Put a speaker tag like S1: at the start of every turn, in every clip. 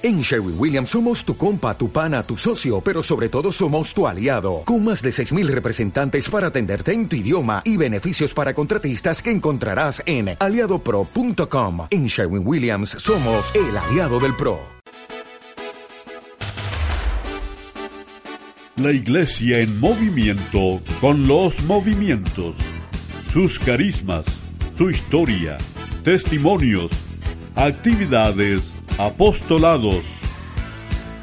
S1: En Sherwin Williams somos tu compa, tu pana, tu socio, pero sobre todo somos tu aliado, con más de 6.000 representantes para atenderte en tu idioma y beneficios para contratistas que encontrarás en aliadopro.com. En Sherwin Williams somos el aliado del PRO.
S2: La iglesia en movimiento con los movimientos, sus carismas, su historia, testimonios, actividades, apostolados.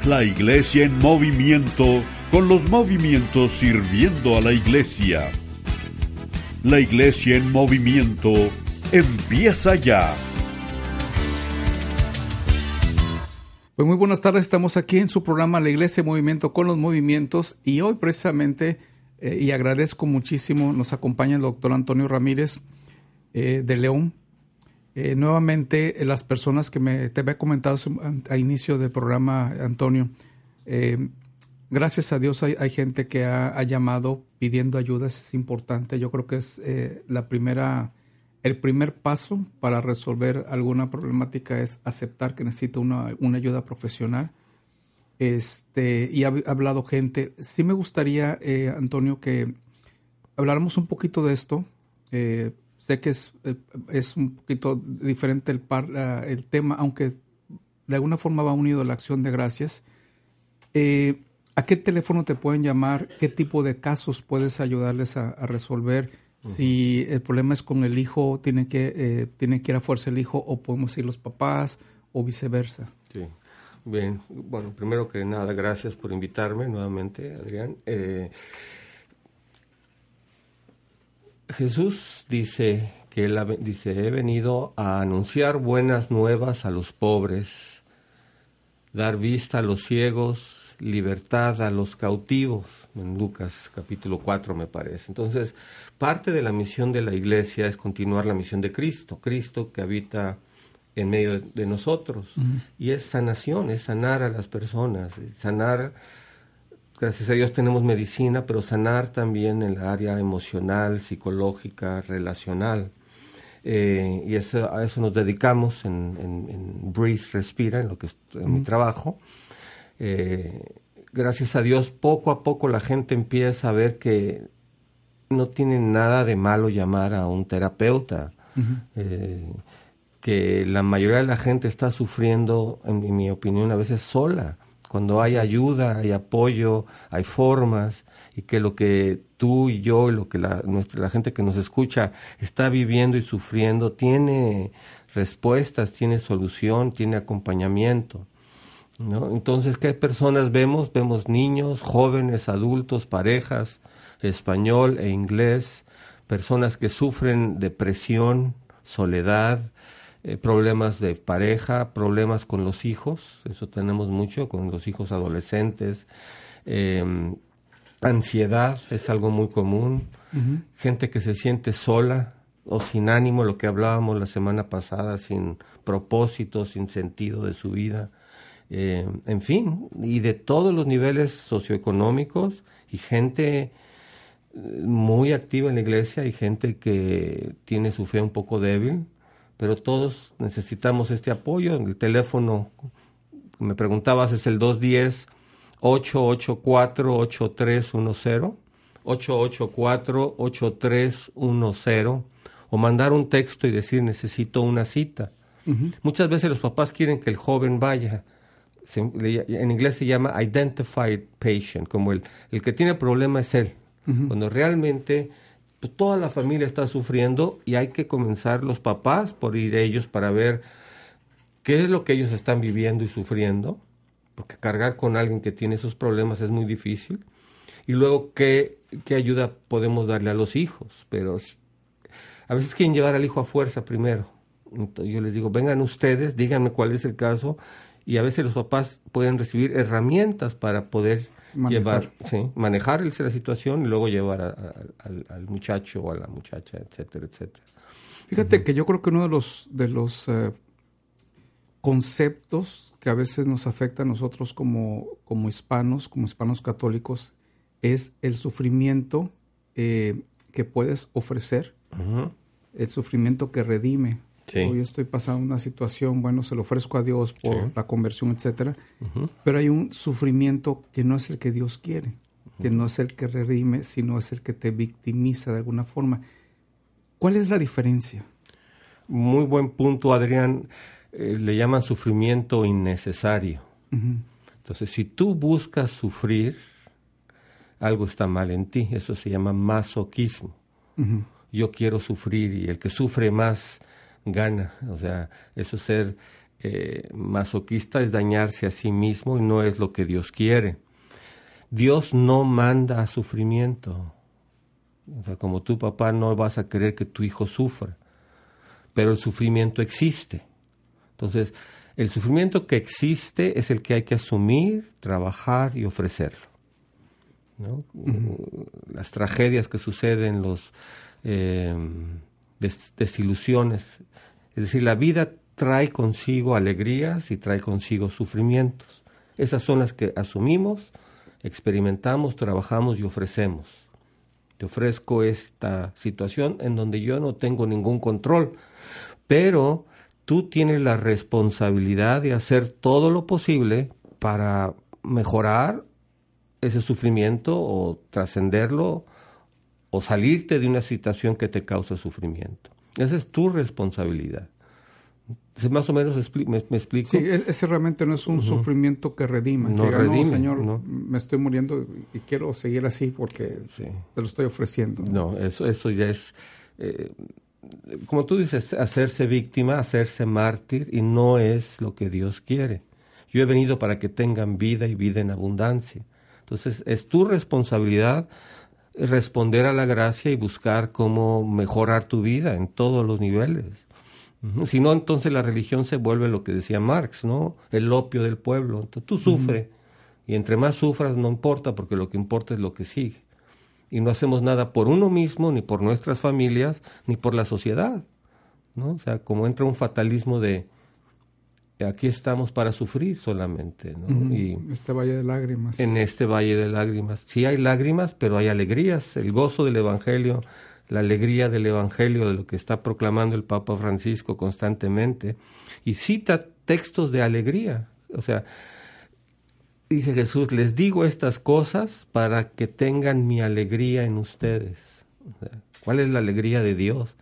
S2: La iglesia en movimiento con los movimientos sirviendo a la iglesia. La iglesia en movimiento empieza ya.
S3: Pues muy buenas tardes, estamos aquí en su programa La Iglesia en Movimiento con los Movimientos y hoy precisamente, eh, y agradezco muchísimo, nos acompaña el doctor Antonio Ramírez eh, de León, eh, nuevamente, eh, las personas que me te había comentado a, inicio del programa, Antonio, eh, gracias a Dios hay, gente que ha, llamado pidiendo ayuda, es importante. Yo creo que es la primera, el primer paso para resolver alguna problemática es aceptar que necesita una, una ayuda profesional. Este, y ha, hablado gente. Sí me gustaría, Antonio, que habláramos un poquito de esto. Sé que es, eh, es un poquito diferente el, par, el tema, aunque de alguna forma va unido a la acción de gracias. Eh, ¿A qué teléfono te pueden llamar? ¿Qué tipo de casos puedes ayudarles a, resolver? Si el problema es con el hijo, tiene que, eh, tiene que ir a fuerza el hijo o podemos ir los papás o viceversa.
S4: Sí. Bien, bueno, primero que nada, gracias por invitarme nuevamente, Adrián. Eh, Jesús dice que él dice, he venido a anunciar buenas nuevas a los pobres, dar vista a los ciegos, libertad a los cautivos, en Lucas capítulo 4 me parece. Entonces, parte de la misión de la iglesia es continuar la misión de Cristo, Cristo que habita en medio de, nosotros. Y es sanación, es sanar a las personas, sanar gracias a Dios tenemos medicina, pero sanar también en la área emocional, psicológica, relacional. Eh, y eso, a eso nos dedicamos en, en, Breathe, Respira, en lo que es mi trabajo. Eh, gracias a Dios, poco a poco la gente empieza a ver que no tiene nada de malo llamar a un terapeuta. Eh, que la mayoría de la gente está sufriendo, en mi opinión, a veces sola cuando hay ayuda, hay apoyo, hay formas, y que lo que tú y yo y lo que la, nuestra, la gente que nos escucha está viviendo y sufriendo tiene respuestas, tiene solución, tiene acompañamiento. ¿no? Entonces, ¿qué personas vemos? Vemos niños, jóvenes, adultos, parejas, español e inglés, personas que sufren depresión, soledad, eh, problemas de pareja, problemas con los hijos, eso tenemos mucho, con los hijos adolescentes, em, ansiedad es algo muy común, gente que se siente sola o sin ánimo, lo que hablábamos la semana pasada, sin propósito, sin sentido de su vida, em, en fin, y de todos los niveles socioeconómicos y gente eh, muy activa en la iglesia y gente que tiene su fe un poco débil pero todos necesitamos este apoyo. El teléfono, me preguntabas, es el 210-884-8310, 884-8310, o mandar un texto y decir necesito una cita. Muchas veces los papás quieren que el joven vaya. en inglés se llama identified patient, como el, el que tiene problema es él. Cuando realmente pues, toda la familia está sufriendo y hay que comenzar los papás por ir ellos para ver qué es lo que ellos están viviendo y sufriendo, porque cargar con alguien que tiene esos problemas es muy difícil. Y luego, ¿qué, qué ayuda podemos darle a los hijos? Pero a veces quieren llevar al hijo a fuerza primero. Entonces yo les digo, vengan ustedes, díganme cuál es el caso. Y a veces los papás pueden recibir herramientas para poder manejar. llevar, sí, manejar la situación y luego llevar al, muchacho o a la muchacha, etcétera, etcétera.
S3: Fíjate que yo creo que uno de los, de los eh, conceptos que a veces nos afecta a nosotros como, como hispanos, como hispanos católicos, es el sufrimiento eh, que puedes ofrecer, el sufrimiento que redime. Hoy estoy pasando una situación, bueno, se lo ofrezco a Dios por la conversión, etcétera, pero hay un sufrimiento que no es el que Dios quiere, que no es el que redime, sino es el que te victimiza de alguna forma. ¿Cuál es la diferencia?
S4: Muy buen punto, Adrián. Eh, le llaman sufrimiento innecesario. Entonces, si tú buscas sufrir, algo está mal en ti. Eso se llama masoquismo. Yo quiero sufrir y el que sufre más gana. O sea, eso ser eh, masoquista es dañarse a sí mismo y no es lo que Dios quiere. Dios no manda sufrimiento. O sea, como tu papá no vas a querer que tu hijo sufra, pero el sufrimiento existe. Entonces, el sufrimiento que existe es el que hay que asumir, trabajar y ofrecerlo. Las tragedias que suceden, los eh, desilusiones, es decir, la vida trae consigo alegrías y trae consigo sufrimientos. Esas son las que asumimos, experimentamos, trabajamos y ofrecemos. Te ofrezco esta situación en donde yo no tengo ningún control, pero tú tienes la responsabilidad de hacer todo lo posible para mejorar ese sufrimiento o trascenderlo o salirte de una situación que te causa sufrimiento. Esa es tu responsabilidad. Más o menos me, explico.
S3: Sí, e-, ese realmente no es un sufrimiento que redima. No redime, Señor, me estoy muriendo y quiero seguir así porque te lo estoy ofreciendo.
S4: No, eso, eso ya es... Eh, como tú dices, hacerse víctima, hacerse mártir, y no es lo que Dios quiere. Yo he venido para que tengan vida y vida en abundancia. Entonces, es tu responsabilidad responder a la gracia y buscar cómo mejorar tu vida en todos los niveles. Si no, entonces la religión se vuelve lo que decía Marx, ¿no? El opio del pueblo. Entonces, tú sufres, y entre más sufras no importa, porque lo que importa es lo que sigue y no hacemos nada por uno mismo, ni por nuestras familias, ni por la sociedad. ¿no? O sea, como entra un fatalismo de aquí estamos para sufrir solamente. ¿no?
S3: y este valle de lágrimas.
S4: En este valle de lágrimas. Sí hay lágrimas, pero hay alegrías. El gozo del Evangelio, la alegría del Evangelio, de lo que está proclamando el Papa Francisco constantemente. Y cita textos de alegría. O sea, dice Jesús, les digo estas cosas para que tengan mi alegría en ustedes. ¿Cuál es la alegría de Dios?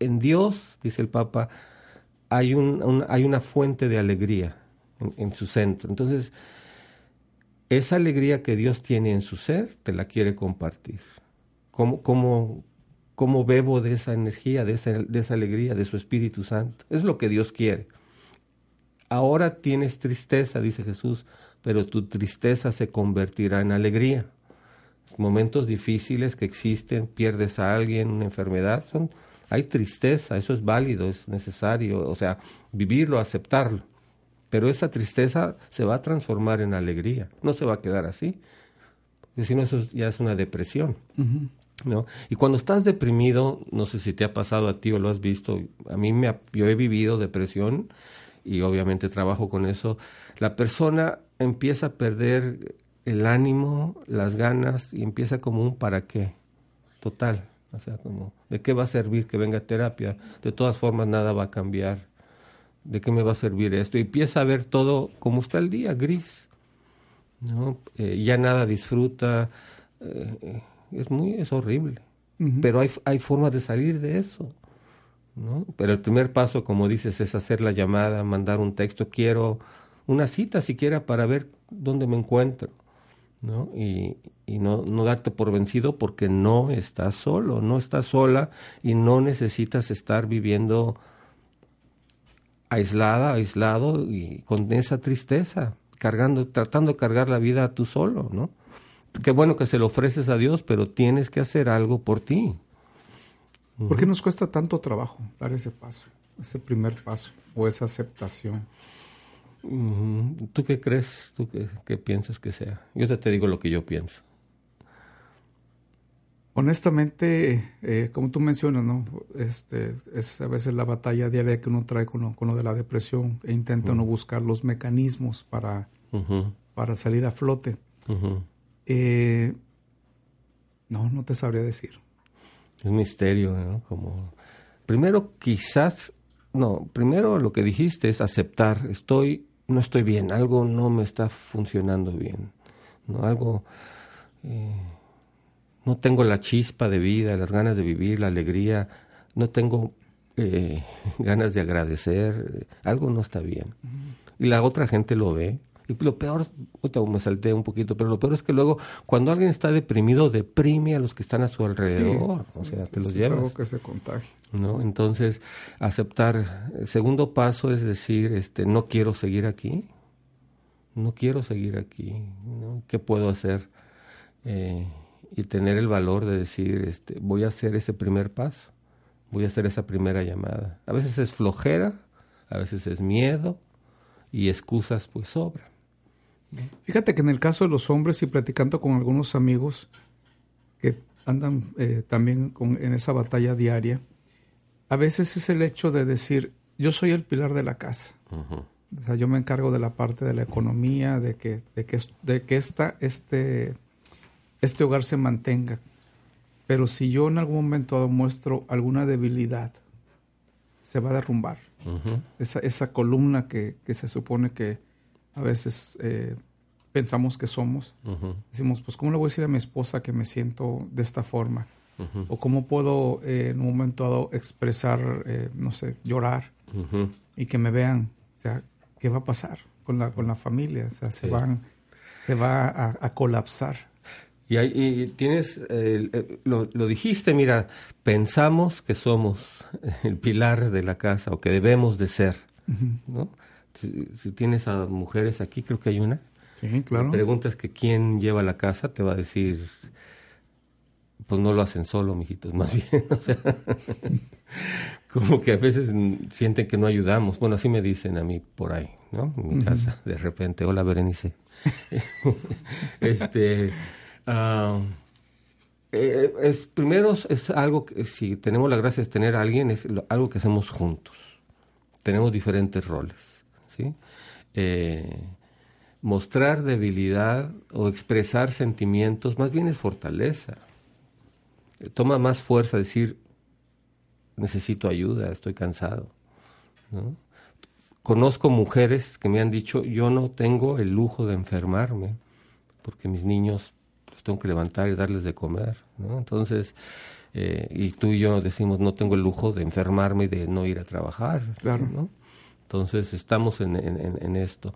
S4: en Dios, dice el Papa, hay, un, hay una fuente de alegría en, su centro. Entonces, esa alegría que Dios tiene en su ser, te la quiere compartir. ¿Cómo, cómo, cómo bebo de esa energía, de esa, de esa alegría, de su Espíritu Santo? Es lo que Dios quiere. Ahora tienes tristeza, dice Jesús, pero tu tristeza se convertirá en alegría. Momentos difíciles que existen, pierdes a alguien, una enfermedad, son, hay tristeza, eso es válido, es necesario, o sea, vivirlo, aceptarlo. Pero esa tristeza se va a transformar en alegría, no se va a quedar así, porque si no eso ya es una depresión. ¿no? Y cuando estás deprimido, no sé si te ha pasado a ti o lo has visto, a mí me yo he vivido depresión y obviamente trabajo con eso, la persona empieza a perder el ánimo, las ganas y empieza como un para qué total. O sea, como, ¿de qué va a servir que venga terapia? De todas formas, nada va a cambiar. ¿De qué me va a servir esto? Y empieza a ver todo como está el día, gris. ¿no? Eh, ya nada disfruta. Eh, es muy, es horrible. Pero hay, hay formas de salir de eso. ¿no? Pero el primer paso, como dices, es hacer la llamada, mandar un texto. Quiero una cita siquiera para ver dónde me encuentro, ¿no? Y, no, no darte por vencido porque no estás solo, no estás sola y no necesitas estar viviendo aislada, aislado y con esa tristeza, cargando, tratando de cargar la vida tú solo, ¿no? Qué bueno que se lo ofreces a Dios, pero tienes que hacer algo por ti.
S3: ¿Por qué nos cuesta tanto trabajo dar ese paso, ese primer paso o esa aceptación?
S4: ¿Tú qué crees? ¿Tú qué, piensas que sea? Yo te, te, digo lo que yo pienso.
S3: Honestamente, eh, como tú mencionas, ¿no? Este, es a veces la batalla diaria que uno trae con lo, de la depresión e intenta uno buscar los mecanismos para, para salir a flote. Eh, no, no te sabría decir.
S4: Es un misterio, ¿no? Como, primero, quizás no, primero lo que dijiste es aceptar, estoy, no estoy bien, algo no me está funcionando bien, ¿no? Algo, eh, no tengo la chispa de vida, las ganas de vivir, la alegría, no tengo eh, ganas de agradecer, algo no está bien. Y la otra gente lo ve lo peor, me salté un poquito, pero lo peor es que luego cuando alguien está deprimido, deprime a los que están a su alrededor. o sea, te los llevas.
S3: Es algo que se contagia.
S4: ¿no? Entonces, aceptar. El segundo paso es decir, este, no quiero seguir aquí. No quiero seguir aquí. ¿no? ¿Qué puedo hacer? Eh, y tener el valor de decir, este, voy a hacer ese primer paso. Voy a hacer esa primera llamada. A veces es flojera, a veces es miedo y excusas pues sobran.
S3: Fíjate que en el caso de los hombres y platicando con algunos amigos que andan eh, también con, en esa batalla diaria, a veces es el hecho de decir, yo soy el pilar de la casa. O sea, yo me encargo de la parte de la economía, de que, de que, de que esta, este, este hogar se mantenga. Pero si yo en algún momento muestro alguna debilidad, se va a derrumbar. esa, esa columna que, que se supone que, a veces eh, pensamos que somos. Decimos, pues, ¿cómo le voy a decir a mi esposa que me siento de esta forma? O cómo puedo eh, en un momento dado expresar, eh, no sé, llorar y que me vean. O sea, ¿qué va a pasar con la, con la familia? O sea, se, van, se va a, colapsar.
S4: Y, hay, tienes, lo, lo, dijiste, mira, pensamos que somos el pilar de la casa o que debemos de ser, ¿no? Si, tienes a mujeres aquí, creo que hay una.
S3: Sí, claro.
S4: Preguntas que quién lleva la casa, te va a decir, pues no lo hacen solo, mijitos, más bien. O sea, como que a veces sienten que no ayudamos. Bueno, así me dicen a mí por ahí, ¿no? En mi casa, de repente. Hola, Berenice. este. Eh, es, primero es algo que si tenemos la gracia de tener a alguien, es algo que hacemos juntos. Tenemos diferentes roles. Eh, mostrar debilidad o expresar sentimientos más bien es fortaleza. Toma más fuerza decir, necesito ayuda, estoy cansado. Conozco mujeres que me han dicho, yo no tengo el lujo de enfermarme porque mis niños los tengo que levantar y darles de comer. Entonces, eh, y tú y yo decimos, no tengo el lujo de enfermarme y de no ir a trabajar.
S3: Claro.
S4: Entonces estamos en, esto.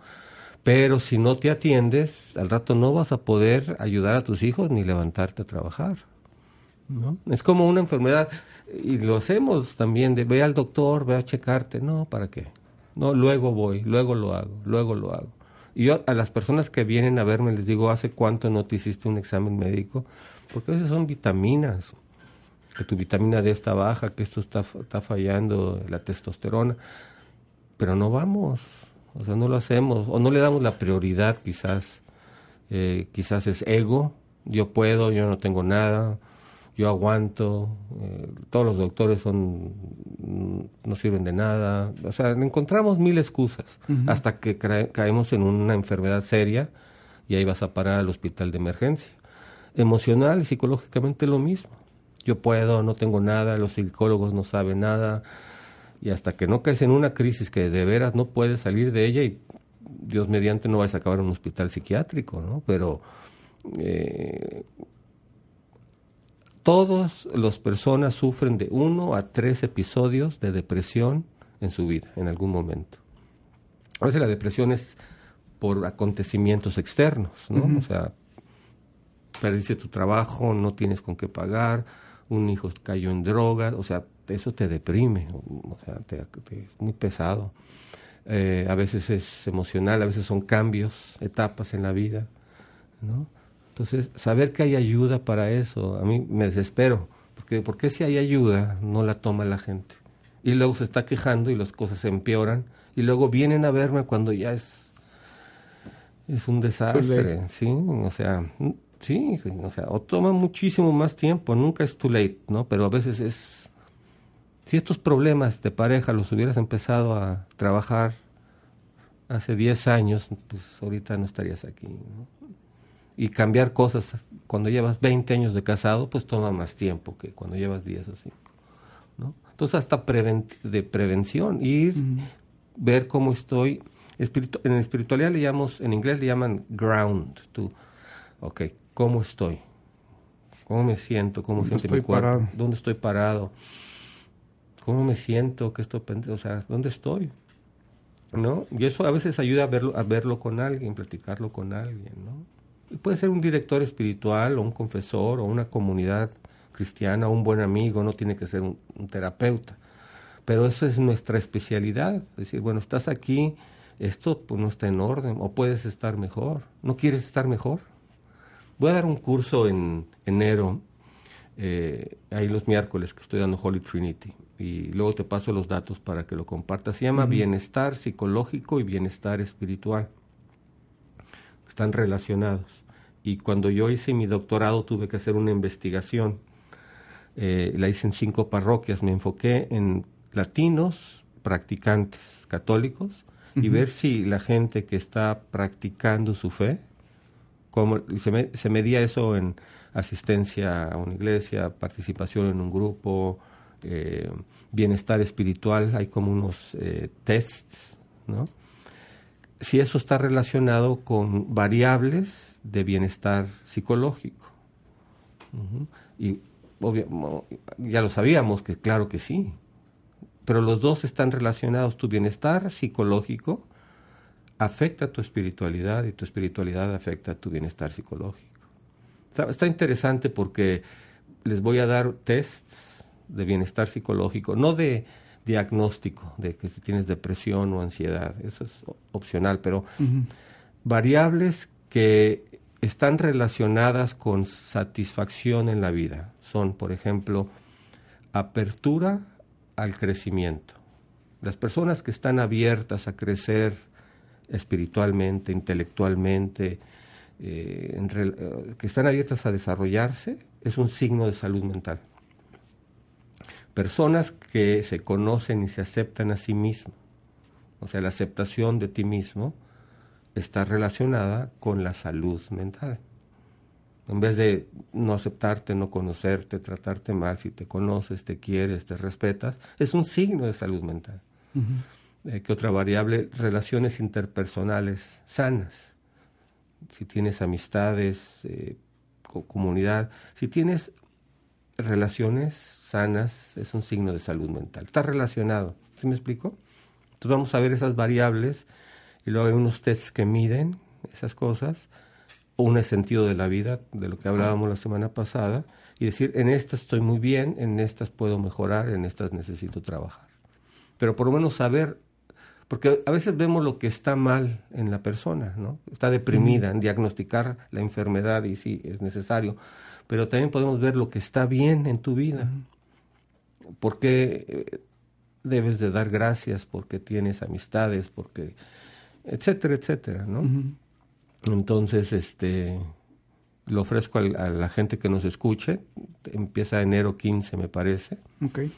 S4: Pero si no te atiendes, al rato no vas a poder ayudar a tus hijos ni levantarte a trabajar. ¿no? Es como una enfermedad, y lo hacemos también, de ve al doctor, ve a checarte. No, ¿para qué? No, luego voy, luego lo hago, luego lo hago. Y yo a las personas que vienen a verme les digo, ¿hace cuánto no te hiciste un examen médico? Porque a veces son vitaminas, que tu vitamina D está baja, que esto está, está fallando, la testosterona pero no vamos, o sea, no lo hacemos, o no le damos la prioridad quizás, eh, quizás es ego, yo puedo, yo no tengo nada, yo aguanto, eh, todos los doctores son mm, no sirven de nada, o sea, encontramos mil excusas hasta que caemos en una enfermedad seria y ahí vas a parar al hospital de emergencia. Emocional y psicológicamente lo mismo. Yo puedo, no tengo nada, los psicólogos no saben nada, y hasta que no caes en una crisis que de veras no puedes salir de ella y Dios mediante no vas a acabar en un hospital psiquiátrico, ¿no? Pero eh, todas las personas sufren de uno a tres episodios de depresión en su vida, en algún momento. A veces la depresión es por acontecimientos externos, ¿no? O sea, perdiste tu trabajo, no tienes con qué pagar, un hijo cayó en drogas, o sea, eso te deprime, o sea, te, es muy pesado. Eh, a veces es emocional, a veces son cambios, etapas en la vida, ¿no? Entonces, saber que hay ayuda para eso, a mí me desespero, porque porque si hay ayuda no la toma la gente? Y luego se está quejando y las cosas se empeoran y luego vienen a verme cuando ya es es un desastre, ¿sí? O sea, sí, o sea, o toma muchísimo más tiempo, nunca es too late, ¿no? Pero a veces es si estos problemas de pareja los hubieras empezado a trabajar hace 10 años, pues ahorita no estarías aquí. Y cambiar cosas cuando llevas 20 años de casado, pues toma más tiempo que cuando llevas 10 o 5. ¿no? Entonces, hasta de prevención, ir, ver cómo estoy. en espiritualidad le llamamos, en inglés le llaman ground, tú. Ok, ¿cómo estoy? ¿Cómo me siento? ¿Cómo siento mi cuerpo? Parado? ¿Dónde estoy parado? ¿Cómo me siento? ¿Qué estoy O sea, ¿dónde estoy? ¿No? Y eso a veces ayuda a verlo, a verlo con alguien, platicarlo con alguien, ¿no? puede ser un director espiritual o un confesor o una comunidad cristiana, un buen amigo, no tiene que ser un, terapeuta. Pero eso es nuestra especialidad. Es decir, bueno, estás aquí, esto pues, no está en orden, o puedes estar mejor. ¿No quieres estar mejor? Voy a dar un curso en enero, eh, ahí los miércoles que estoy dando Holy Trinity, y luego te paso los datos para que lo compartas. Se llama Bienestar Psicológico y Bienestar Espiritual. Están relacionados. Y cuando yo hice mi doctorado tuve que hacer una investigación eh, la hice en cinco parroquias, me enfoqué en latinos, practicantes católicos, y ver si la gente que está practicando su fe, como, se, se medía eso en asistencia a una iglesia, participación en un grupo, eh, bienestar espiritual, hay como unos eh, tests, ¿no? Si eso está relacionado con variables de bienestar psicológico. Y ya lo sabíamos que claro que sí, pero los dos están relacionados. Tu bienestar psicológico afecta a tu espiritualidad y tu espiritualidad afecta a tu bienestar psicológico. Está, interesante porque les voy a dar tests de bienestar psicológico, no de diagnóstico de que si tienes depresión o ansiedad, eso es opcional, pero variables que están relacionadas con satisfacción en la vida. Son, por ejemplo, apertura al crecimiento. Las personas que están abiertas a crecer espiritualmente, intelectualmente, eh, eh, que están abiertas a desarrollarse, es un signo de salud mental. Personas que se conocen y se aceptan a sí mismos, o sea, la aceptación de ti mismo, está relacionada con la salud mental. En vez de no aceptarte, no conocerte, tratarte mal, si te conoces, te quieres, te respetas, es un signo de salud mental. Eh, ¿Qué otra variable? Relaciones interpersonales sanas. Si tienes amistades, eh, comunidad, si tienes relaciones sanas, es un signo de salud mental. Está relacionado. ¿Sí me explico? Entonces vamos a ver esas variables y luego hay unos tests que miden esas cosas, un sentido de la vida, de lo que hablábamos la semana pasada, y decir, en estas estoy muy bien, en estas puedo mejorar, en estas necesito trabajar. Pero por lo menos saber, porque a veces vemos lo que está mal en la persona, ¿no? Está deprimida, en diagnosticar la enfermedad y sí, es necesario, pero también podemos ver lo que está bien en tu vida. Porque eh, debes de dar gracias porque tienes amistades, porque etcétera, etcétera, ¿no? Entonces, este, lo ofrezco a, la gente que nos escuche, empieza enero 15, me parece.
S3: Okay.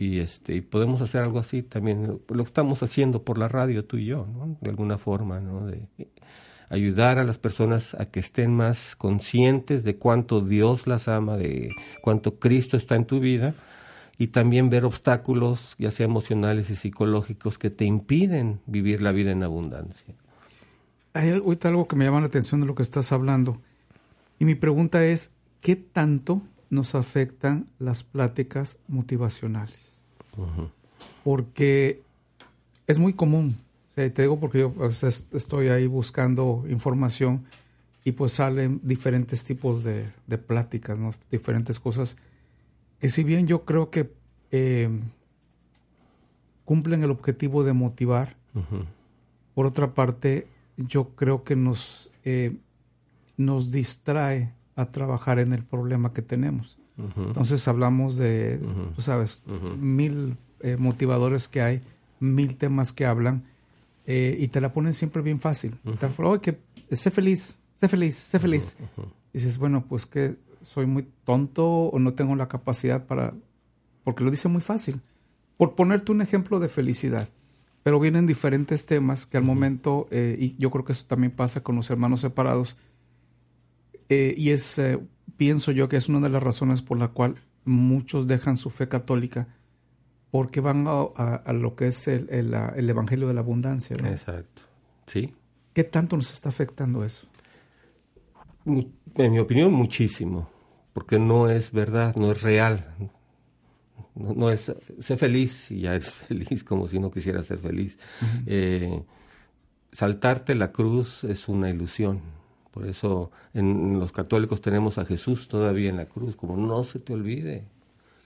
S4: Y, este, podemos hacer algo así también, lo estamos haciendo por la radio tú y yo. De alguna forma, ¿no? De ayudar a las personas a que estén más conscientes de cuánto Dios las ama, de cuánto Cristo está en tu vida y también ver obstáculos, ya sea emocionales y psicológicos, que te impiden vivir la vida en abundancia.
S3: Hay ahorita algo que me llama la atención de lo que estás hablando. Y mi pregunta es, ¿qué tanto nos afectan las pláticas motivacionales? Porque es muy común. te digo porque yo estoy ahí buscando información y pues salen diferentes tipos de, de pláticas, ¿no? diferentes cosas que si bien yo creo que eh, cumplen el objetivo de motivar, por otra parte, yo creo que nos, eh, nos distrae a trabajar en el problema que tenemos. Entonces hablamos de, tú sabes, mil eh, motivadores que hay, mil temas que hablan, y te la ponen siempre bien fácil. Te que sé feliz, sé feliz, sé feliz. Y dices, bueno, pues que soy muy tonto o no tengo la capacidad para, porque lo dice muy fácil. Por ponerte un ejemplo de felicidad, pero vienen diferentes temas que al momento, eh, y yo creo que eso también pasa con los hermanos separados, eh, y es, eh, pienso yo que es una de las razones por la cual muchos dejan su fe católica, porque van a, lo que es el, el, Evangelio de la Abundancia.
S4: Exacto, sí.
S3: ¿Qué tanto nos está afectando eso?
S4: En mi opinión, muchísimo, porque no es verdad, no es real. No, es, sé feliz y ya eres feliz como si no quisieras ser feliz. Eh, saltarte la cruz es una ilusión. Por eso en los católicos tenemos a Jesús todavía en la cruz, como no se te olvide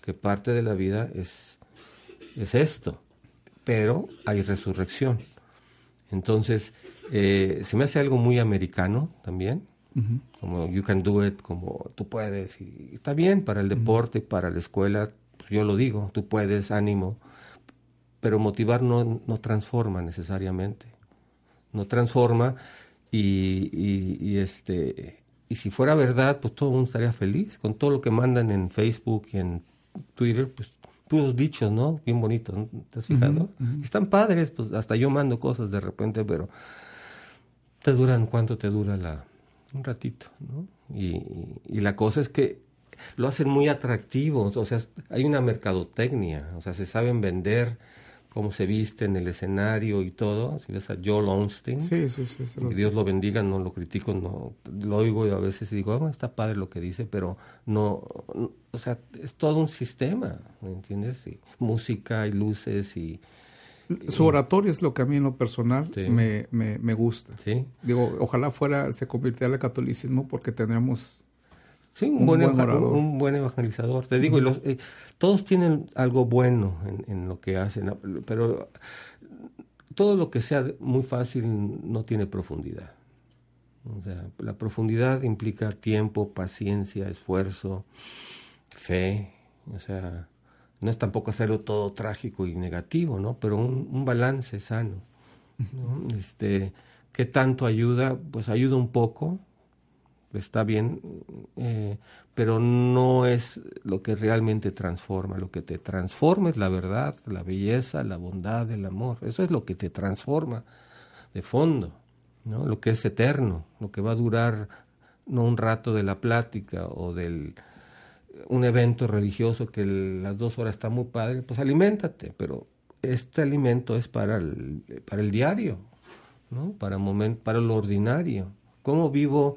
S4: que parte de la vida es, es esto, pero hay resurrección. Entonces, eh, se me hace algo muy americano también, como you can do it, como tú puedes, y está bien para el deporte, para la escuela, pues yo lo digo, tú puedes, ánimo, pero motivar no, no transforma necesariamente, no transforma y, y, este y si fuera verdad, pues todo el mundo estaría feliz con todo lo que mandan en Facebook y en Twitter, pues puros dichos, ¿no? Bien bonitos, ¿te has fijado? Están padres, pues hasta yo mando cosas de repente, pero te duran, ¿cuánto te dura la, un ratito, ¿no? Y, y, la cosa es que lo hacen muy atractivo, o sea, hay una mercadotecnia, o sea, se saben vender cómo se viste en el escenario y todo. Si ves a Joel Onstein,
S3: sí, sí, sí,
S4: Dios lo bendiga, no lo critico, no lo oigo y a veces digo, oh, está padre lo que dice, pero no, o sea, es todo un sistema, ¿me entiendes? Y música y luces y...
S3: Su oratorio es lo que a mí en lo personal me, me, me, gusta.
S4: ¿Sí?
S3: Digo, ojalá fuera, se convirtiera al catolicismo porque tendríamos
S4: Sí, un, buen, un buen evangelizador. Te digo, los, eh, todos tienen algo bueno en, lo que hacen, pero todo lo que sea muy fácil no tiene profundidad. O sea, la profundidad implica tiempo, paciencia, esfuerzo, fe. O sea, no es tampoco hacerlo todo trágico y negativo, ¿no? Pero un, balance sano. Este, ¿Qué tanto ayuda? Pues ayuda un poco, está bien, eh, pero no es lo que realmente transforma. Lo que te transforma es la verdad, la belleza, la bondad, el amor. Eso es lo que te transforma de fondo, ¿no? Lo que es eterno, lo que va a durar no un rato de la plática o del un evento religioso que las dos horas está muy padre, pues aliméntate, pero este alimento es para el, para el diario, ¿no? Para, moment, para lo ordinario. ¿Cómo vivo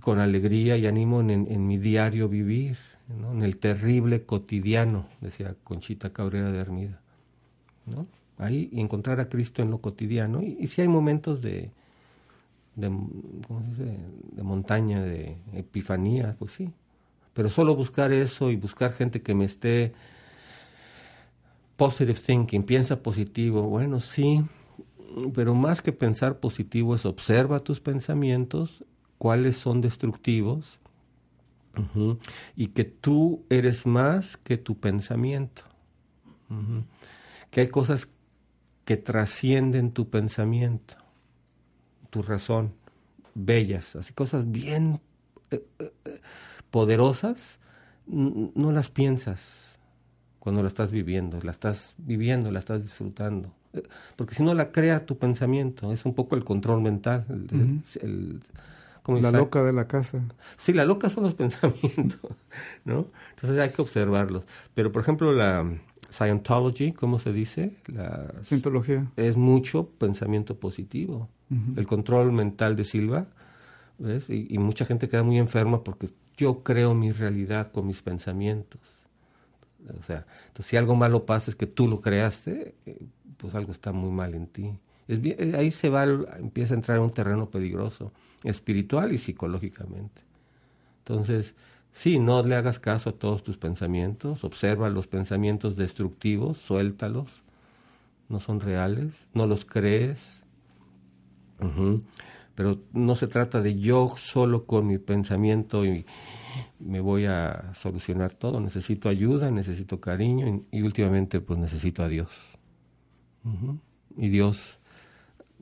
S4: con alegría y ánimo en, mi diario vivir, en el terrible cotidiano, decía Conchita Cabrera de Hermida. ¿no? Ahí encontrar a Cristo en lo cotidiano. Y, si hay momentos de, de montaña, de epifanía, pues sí. Pero solo buscar eso y buscar gente que me esté positive thinking, piensa positivo, bueno, sí, pero más que pensar positivo es observa tus pensamientos cuáles son destructivos y que tú eres más que tu pensamiento. Que hay cosas que trascienden tu pensamiento, tu razón, bellas, así cosas bien eh, eh, eh, poderosas, no las piensas cuando la estás viviendo, la estás viviendo, la estás disfrutando. Porque si no la crea tu pensamiento, es un poco el control mental, el,
S3: la loca de la casa.
S4: Sí, la loca son los pensamientos, ¿no? Entonces hay que observarlos. Pero, por ejemplo, la Scientology, ¿cómo se dice? La
S3: Cientología.
S4: Es mucho pensamiento positivo. El control mental de Silva, ¿ves? Y, mucha gente queda muy enferma porque yo creo mi realidad con mis pensamientos. O sea, entonces si algo malo pasa es que tú lo creaste, eh, pues algo está muy mal en ti. Es bien, ahí se va, empieza a entrar en un terreno peligroso espiritual y psicológicamente. Entonces, sí, no le hagas caso a todos tus pensamientos, observa los pensamientos destructivos, suéltalos, no son reales, no los crees. Pero no se trata de yo solo con mi pensamiento y me voy a solucionar todo. Necesito ayuda, necesito cariño y, últimamente pues necesito a Dios. Y Dios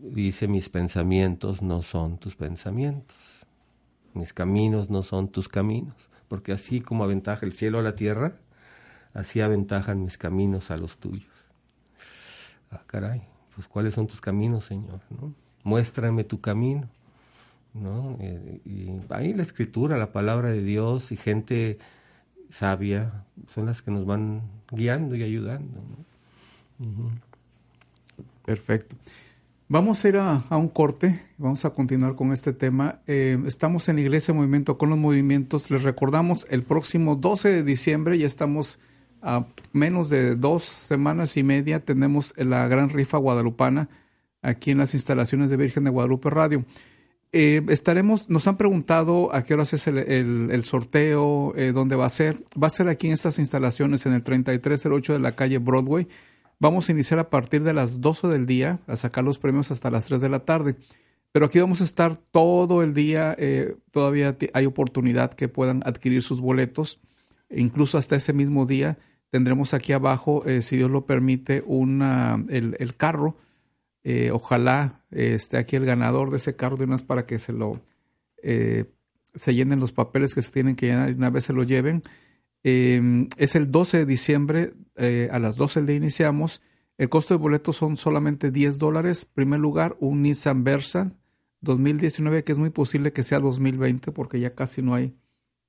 S4: dice, mis pensamientos no son tus pensamientos, mis caminos no son tus caminos, porque así como aventaja el cielo a la tierra, así aventajan mis caminos a los tuyos. Ah, caray, pues cuáles son tus caminos, Señor, ¿no? Muéstrame tu camino, ¿no? Eh, y ahí la escritura, la palabra de Dios y gente sabia, son las que nos van guiando y ayudando.
S3: Perfecto. Vamos a ir a, un corte, vamos a continuar con este tema. Eh, estamos en Iglesia Movimiento con los movimientos. Les recordamos, el próximo 12 de diciembre, ya estamos a menos de dos semanas y media, tenemos la gran rifa guadalupana aquí en las instalaciones de Virgen de Guadalupe Radio. Eh, estaremos, nos han preguntado a qué hora es el, sorteo, eh, dónde va a ser. Va a ser aquí en estas instalaciones en el 3308 de la calle Broadway. Vamos a iniciar a partir de las 12 del día, a sacar los premios hasta las 3 de la tarde. Pero aquí vamos a estar todo el día. Eh, todavía hay oportunidad que puedan adquirir sus boletos. incluso hasta ese mismo día tendremos aquí abajo, si Dios lo permite, una, el, carro eh, ojalá esté aquí el ganador de ese carro de unas para que se lo eh, se llenen los papeles que se tienen que llenar y una vez se lo lleven. Em, es el 12 de diciembre, eh, a las 12 del día iniciamos. El costo de boletos son solamente 10 dólares. Primer lugar, un Nissan Versa 2019, que es muy posible que sea 2020 porque ya casi no hay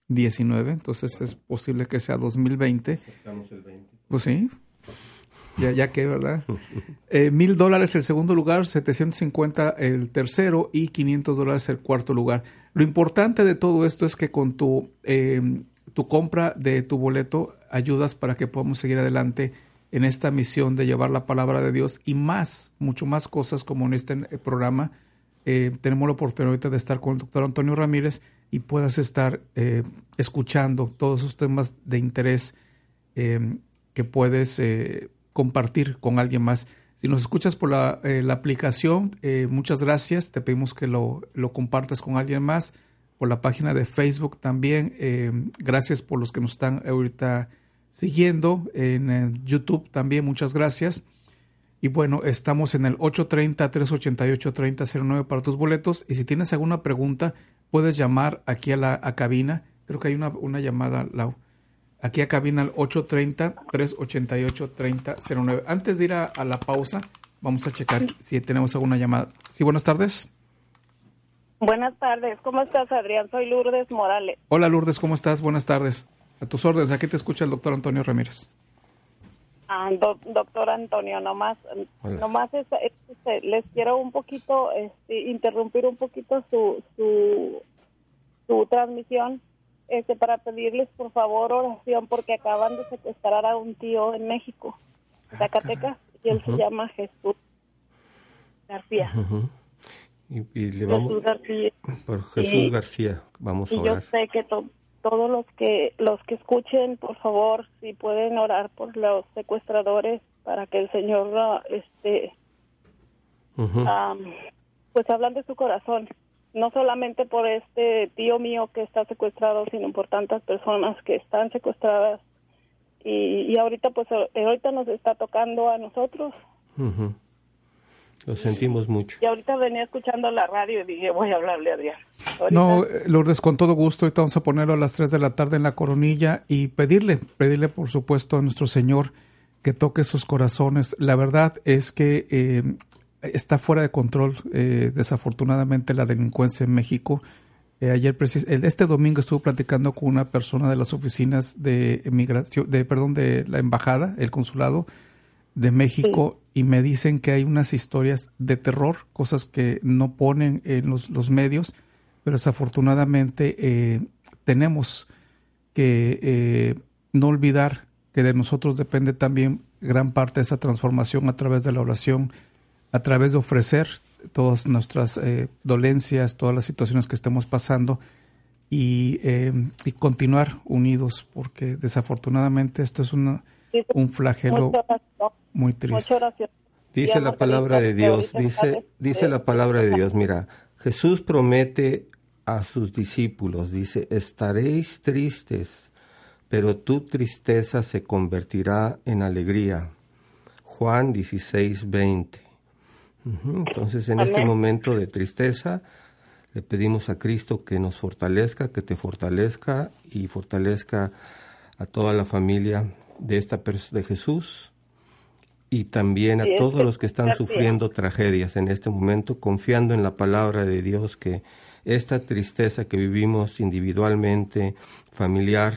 S3: 19, entonces es posible que sea 2020. Pues sí, ya, ya que, ¿verdad? Eh, mil dólares el segundo lugar, 750 el tercero y 500 dólares el cuarto lugar. Lo importante de todo esto es que con tu, em, tu compra de tu boleto ayudas para que podamos seguir adelante en esta misión de llevar la palabra de Dios y más, mucho más cosas como en este eh, programa. Eh, tenemos la oportunidad de estar con el doctor Antonio Ramírez y puedas estar escuchando todos esos temas de interés que puedes compartir con alguien más. Si nos escuchas por la, eh, aplicación, eh, muchas gracias. Te pedimos que lo, lo, compartas con alguien más. Por la página de Facebook también. Eh, gracias por los que nos están ahorita siguiendo. En YouTube también, muchas gracias. Y bueno, estamos en el 830-388-3009 para tus boletos. Y si tienes alguna pregunta, puedes llamar aquí a la cabina. Creo que hay una, una llamada, Lau. Aquí a cabina al 830-388-3009. Antes de ir a, la pausa, vamos a checar si tenemos alguna llamada. Sí, buenas tardes.
S5: Buenas tardes, ¿cómo estás Adrián? Soy Lourdes Morales.
S3: Hola Lourdes, ¿cómo estás? Buenas tardes. A tus órdenes, aquí te escucha el doctor Antonio Ramírez.
S5: Ah, doctor Antonio, nomás, nomás les quiero un poquito este, interrumpir un poquito su, su, su transmisión este, para pedirles por favor oración porque acaban de secuestrar a un tío en México, ah, Zacatecas, y él se llama Jesús García.
S4: Y, le vamos Jesús García. por Jesús García vamos a orar.
S5: yo sé que todos los que los que escuchen por favor si pueden orar por los secuestradores para que el Señor este pues hablan de su corazón no solamente por este tío mío que está secuestrado, sino por tantas personas que están secuestradas. Y, ahorita, pues, eh, ahorita nos está tocando a nosotros.
S4: Lo sentimos mucho.
S5: Y ahorita venía escuchando la radio y dije, voy a hablarle a Adrián.
S3: No, eh, Lourdes, con todo gusto. Ahorita vamos a ponerlo a las 3 de la tarde en la coronilla y pedirle, pedirle, por supuesto, a nuestro Señor que toque sus corazones. La verdad es que eh, está fuera de control, eh, desafortunadamente, la delincuencia en México. Eh, ayer, este domingo, estuve platicando con una persona de las oficinas de emigración, de, perdón, de la embajada, el consulado de México, y me dicen que hay unas historias de terror, cosas que no ponen en los, los medios, pero desafortunadamente eh, tenemos que no olvidar que de nosotros depende también gran parte de esa transformación a través de la oración, a través de ofrecer todas nuestras eh, dolencias, todas las situaciones que estemos pasando y, eh, y, continuar unidos, porque desafortunadamente esto es una, un flagelo muy triste.
S4: Dice la palabra de Dios, dice, dice la palabra de Dios, mira, Jesús promete a sus discípulos, dice, estaréis tristes, pero tu tristeza se convertirá en alegría. Juan 16, 20. Entonces, en este momento de tristeza, le pedimos a Cristo que nos fortalezca, que te fortalezca y fortalezca a toda la familia de esta de Jesús y también a todos los que están sufriendo tragedias en este momento, confiando en la palabra de Dios que esta tristeza que vivimos individualmente, familiar,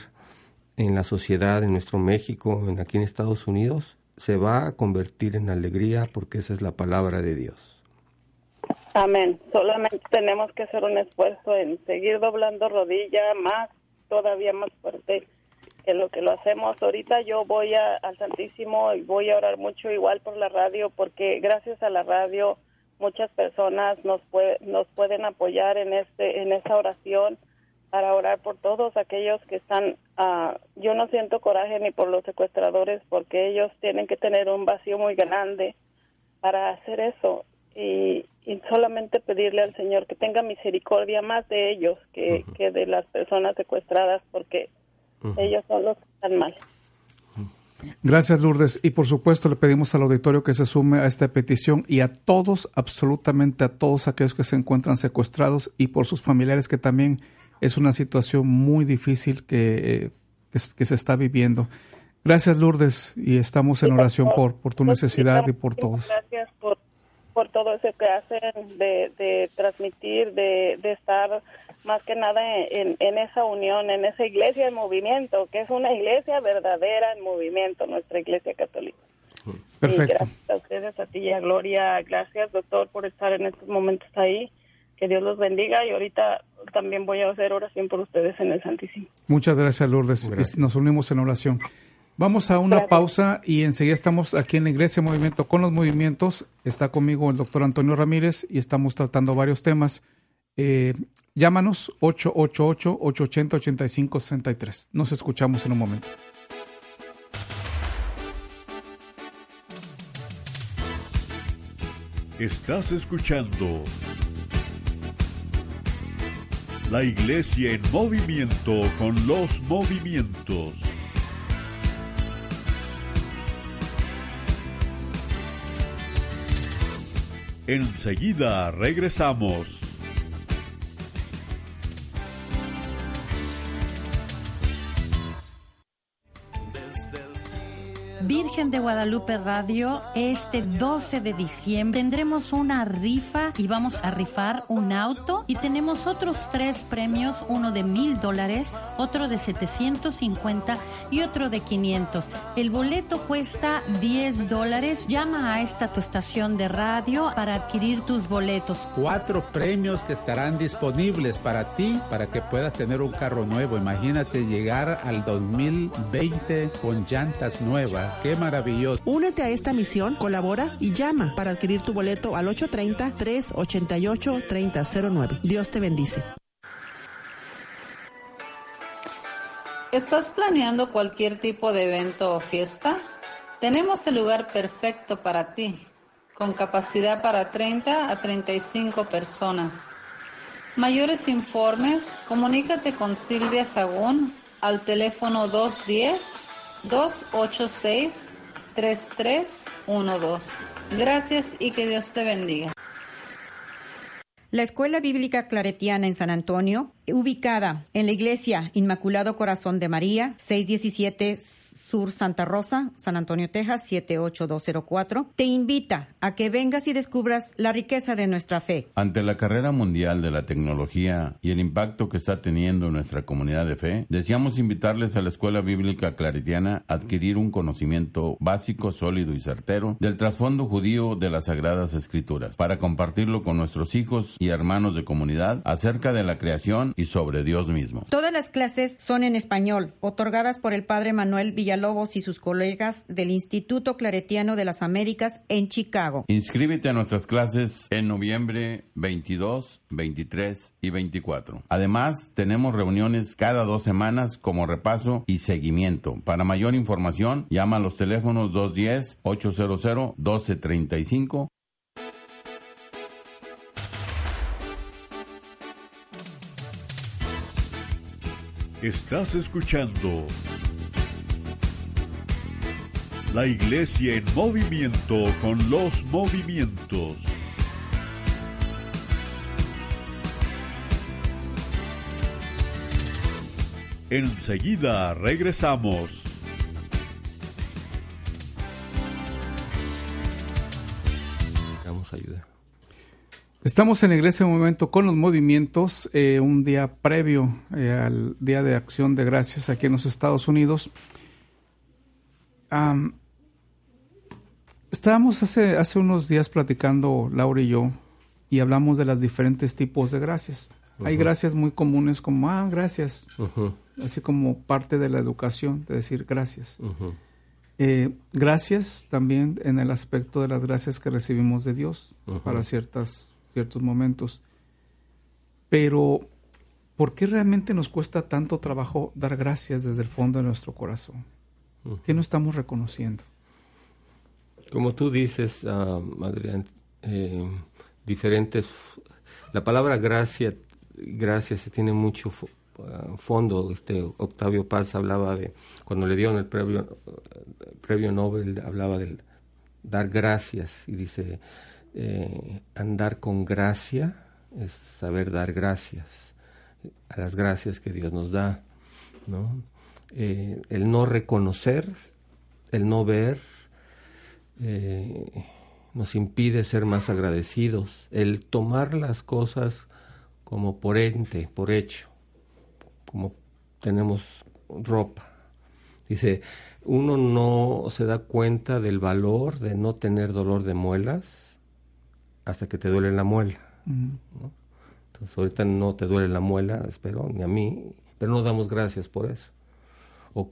S4: en la sociedad, en nuestro México, en aquí en Estados Unidos, se va a convertir en alegría porque esa es la palabra de Dios.
S5: Amén. Solamente tenemos que hacer un esfuerzo en seguir doblando rodilla más, todavía más fuerte que lo que lo hacemos. Ahorita yo voy al Santísimo y voy a orar mucho igual por la radio porque gracias a la radio muchas personas nos nos pueden apoyar en este en esa oración para orar por todos aquellos que están uh, yo no siento coraje ni por los secuestradores porque ellos tienen que tener un vacío muy grande para hacer eso y, solamente pedirle al Señor que tenga misericordia más de ellos que, que de las personas secuestradas porque ellos son los que están mal.
S3: Gracias, Lourdes. Y por supuesto le pedimos al auditorio que se sume a esta petición y a todos, absolutamente a todos aquellos que se encuentran secuestrados y por sus familiares, que también es una situación muy difícil que, que, se está viviendo. Gracias, Lourdes, y estamos en oración por, por tu necesidad y por todos.
S5: Gracias por, por todo eso que hacen de, de transmitir, de, de estar más que nada en, en, esa unión, en esa iglesia en movimiento, que es una iglesia verdadera en movimiento, nuestra iglesia católica.
S3: Perfecto.
S5: gracias a ustedes, a ti y a Gloria. Gracias, doctor, por estar en estos momentos ahí. Que Dios los bendiga y ahorita también voy a hacer oración por ustedes en el Santísimo.
S3: Muchas gracias, Lourdes. Nos unimos en oración. Vamos a una pausa y enseguida estamos aquí en la Iglesia Movimiento con los movimientos. Está conmigo el doctor Antonio Ramírez y estamos tratando varios temas. Eh, llámanos 888-880-8563. Nos escuchamos en un momento.
S2: Estás escuchando La Iglesia en movimiento con los movimientos. Enseguida regresamos.
S6: Virgen de Guadalupe Radio, este 12 de diciembre tendremos una rifa y vamos a rifar un auto y tenemos otros tres premios, uno de mil dólares, otro de 750 y otro de 500. El boleto cuesta 10 dólares. Llama a esta tu estación de radio para adquirir tus boletos.
S7: Cuatro premios que estarán disponibles para ti para que puedas tener un carro nuevo. Imagínate llegar al 2020 con llantas nuevas Qué maravilloso.
S8: Únete a esta misión, colabora y llama para adquirir tu boleto al 830-388-3009. Dios te bendice.
S9: ¿Estás planeando cualquier tipo de evento o fiesta? Tenemos el lugar perfecto para ti, con capacidad para 30 a 35 personas. Mayores informes, comunícate con Silvia Sagún al teléfono 210 286-3312. Gracias y que Dios te bendiga.
S10: La Escuela Bíblica Claretiana en San Antonio, ubicada en la Iglesia Inmaculado Corazón de María, 617 Sur Santa Rosa, San Antonio, Texas 78204, te invita a que vengas y descubras la riqueza de nuestra fe.
S11: Ante la carrera mundial de la tecnología y el impacto que está teniendo nuestra comunidad de fe, deseamos invitarles a la Escuela Bíblica Claretiana a adquirir un conocimiento básico, sólido y certero del trasfondo judío de las Sagradas Escrituras, para compartirlo con nuestros hijos y hermanos de comunidad acerca de la creación y sobre Dios mismo.
S10: Todas las clases son en español, otorgadas por el Padre Manuel Villalobos Lobos y sus colegas del Instituto Claretiano de las Américas en Chicago.
S11: Inscríbete a nuestras clases en noviembre 22, 23 y 24. Además, tenemos reuniones cada dos semanas como repaso y seguimiento. Para mayor información, llama a los teléfonos 210-800-1235
S2: Estás escuchando la iglesia en movimiento con los movimientos. Enseguida regresamos.
S3: Estamos en la iglesia en un momento con los movimientos, eh, un día previo eh, al Día de Acción de Gracias aquí en los Estados Unidos. Estábamos hace, hace unos días platicando, Laura y yo, y hablamos de los diferentes tipos de gracias. Hay gracias muy comunes como, ah, gracias, así como parte de la educación, de decir gracias. Eh, gracias también en el aspecto de las gracias que recibimos de Dios para ciertas, ciertos momentos. Pero, ¿por qué realmente nos cuesta tanto trabajo dar gracias desde el fondo de nuestro corazón? ¿Qué no estamos reconociendo?
S4: Como tú dices, uh, Adrián, eh, diferentes... La palabra gracia, gracias se tiene mucho uh, fondo. Este Octavio Paz hablaba de, cuando le dieron el premio, premio Nobel, hablaba del dar gracias y dice, eh, andar con gracia es saber dar gracias a las gracias que Dios nos da, ¿no? Eh, el no reconocer, el no ver, eh, nos impide ser más agradecidos, el tomar las cosas como por ente, por hecho, como tenemos ropa. Dice, uno no se da cuenta del valor de no tener dolor de muelas hasta que te duele la muela. Entonces ahorita no te duele la muela, espero, ni a mí, pero no damos gracias por eso. O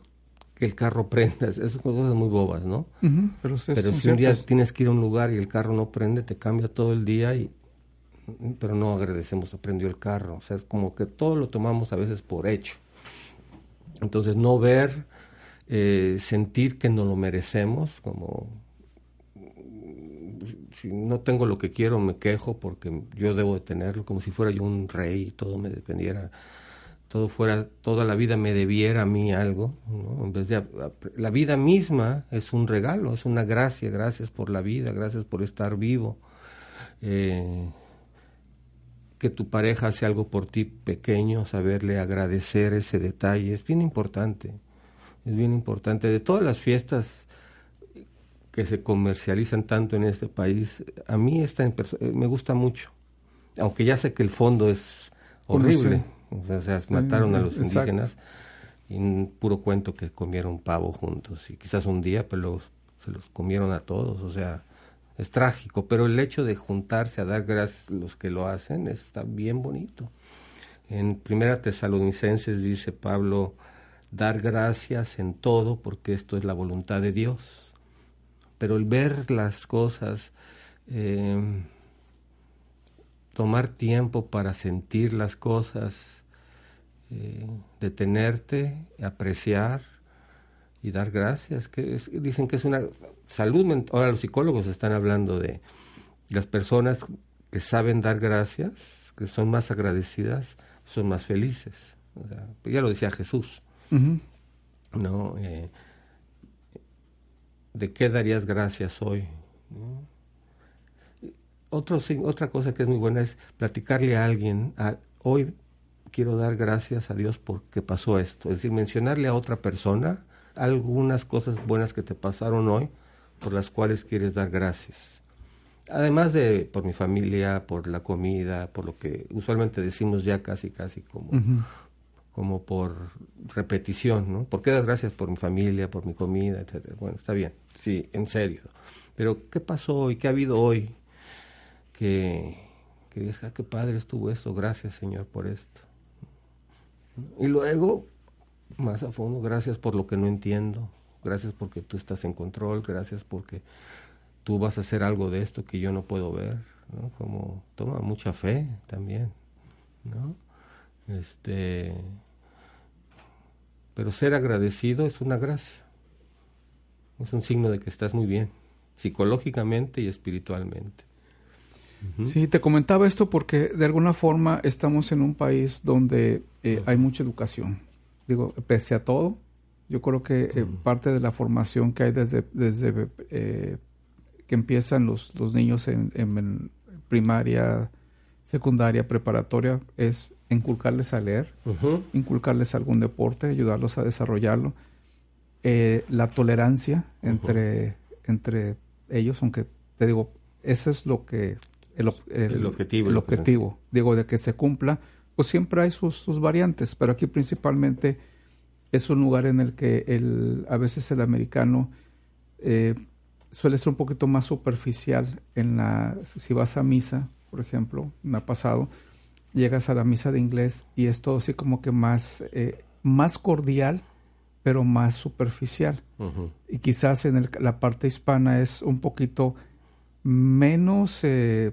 S4: que el carro prenda, esas son cosas muy bobas, ¿no? Pero, si un día tienes que ir a un lugar y el carro no prende, te cambia todo el día y pero no agradecemos, prendió el carro. O sea, es como que todo lo tomamos a veces por hecho. Entonces, no ver, eh, sentir que no lo merecemos, como si no tengo lo que quiero, me quejo porque yo debo de tenerlo, como si fuera yo un rey y todo me dependiera todo fuera, toda la vida me debiera a mí algo, En vez de, la vida misma es un regalo, es una gracia, gracias por la vida, gracias por estar vivo. Eh, que tu pareja hace algo por ti pequeño, saberle agradecer ese detalle, es bien importante, es bien importante. De todas las fiestas que se comercializan tanto en este país, a mí esta me gusta mucho, aunque ya sé que el fondo es horrible. O sea, mataron a los indígenas y un puro cuento que comieron pavo juntos y quizás un día, pero luego se los comieron a todos. O sea, es trágico, pero el hecho de juntarse a dar gracias a los que lo hacen está bien bonito. En Primera Tesalonicenses dice Pablo, dar gracias en todo porque esto es la voluntad de Dios. Pero el ver las cosas, eh, tomar tiempo para sentir las cosas, eh, detenerte, apreciar y dar gracias. Que dicen que es una salud. Ahora los psicólogos están hablando de las personas que saben dar gracias, que son más agradecidas, son más felices. ya lo decía Jesús. ¿No? Eh, ¿De qué darías gracias hoy? Otro, otra cosa que es muy buena es platicarle a alguien, a, hoy quiero dar gracias a Dios porque pasó esto. Es decir, mencionarle a otra persona algunas cosas buenas que te pasaron hoy por las cuales quieres dar gracias. Además de por mi familia, por la comida, por lo que usualmente decimos ya casi, casi como, como por repetición, ¿no? ¿Por qué das gracias por mi familia, por mi comida, etcétera? Bueno, está bien, sí, en serio. Pero, ¿qué pasó hoy? ¿Qué ha habido hoy? Que, que dices, ah, qué padre estuvo esto, gracias Señor por esto. Y luego, más a fondo, gracias por lo que no entiendo, gracias porque tú estás en control, gracias porque tú vas a hacer algo de esto que yo no puedo ver, ¿no? Como toma mucha fe también, ¿no? Este, pero ser agradecido es una gracia, es un signo de que estás muy bien, psicológicamente y espiritualmente.
S3: Sí, te comentaba esto porque de alguna forma estamos en un país donde eh, hay mucha educación. Digo, pese a todo, yo creo que eh, parte de la formación que hay desde, desde eh, que empiezan los, los niños en, primaria, secundaria, preparatoria, es inculcarles a leer, inculcarles algún deporte, ayudarlos a desarrollarlo. la tolerancia entre, entre ellos, aunque te digo, eso es lo que el, objetivo. El objetivo, digo, de que se cumpla, pues siempre hay sus, sus, variantes, pero aquí principalmente es un lugar en el que el, a veces el americano eh, suele ser un poquito más superficial en la, si vas a misa, por ejemplo, me ha pasado, llegas a la misa de inglés y es todo así como que más, eh, más cordial, pero más superficial. Y quizás en la parte hispana es un poquito menos eh,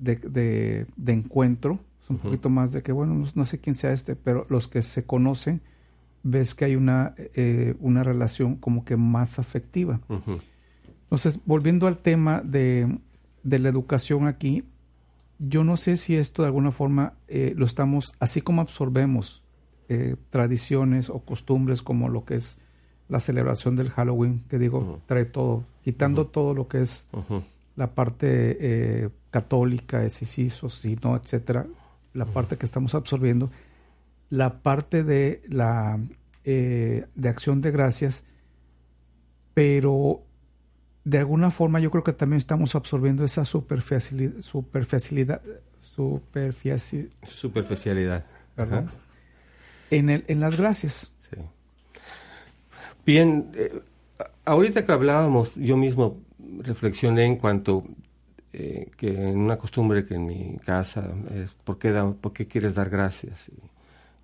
S3: de, de, encuentro, es un poquito más de que, bueno, no, sé quién sea este, pero los que se conocen, ves que hay una, eh, una relación como que más afectiva. Entonces, volviendo al tema de, de la educación aquí, yo no sé si esto de alguna forma eh, lo estamos, así como absorbemos eh, tradiciones o costumbres como lo que es la celebración del Halloween, que digo, trae todo, quitando todo lo que es la parte eh, católica, de si no, etcétera, la parte que estamos absorbiendo, la parte de la de acción de gracias, pero de alguna forma yo creo que también estamos absorbiendo esa superficialidad, superficialidad,
S4: superficialidad,
S3: En, el, en las gracias.
S4: Bien, eh, ahorita que hablábamos, yo mismo reflexioné en cuanto eh, que en una costumbre que en mi casa es ¿por qué, por qué quieres dar gracias?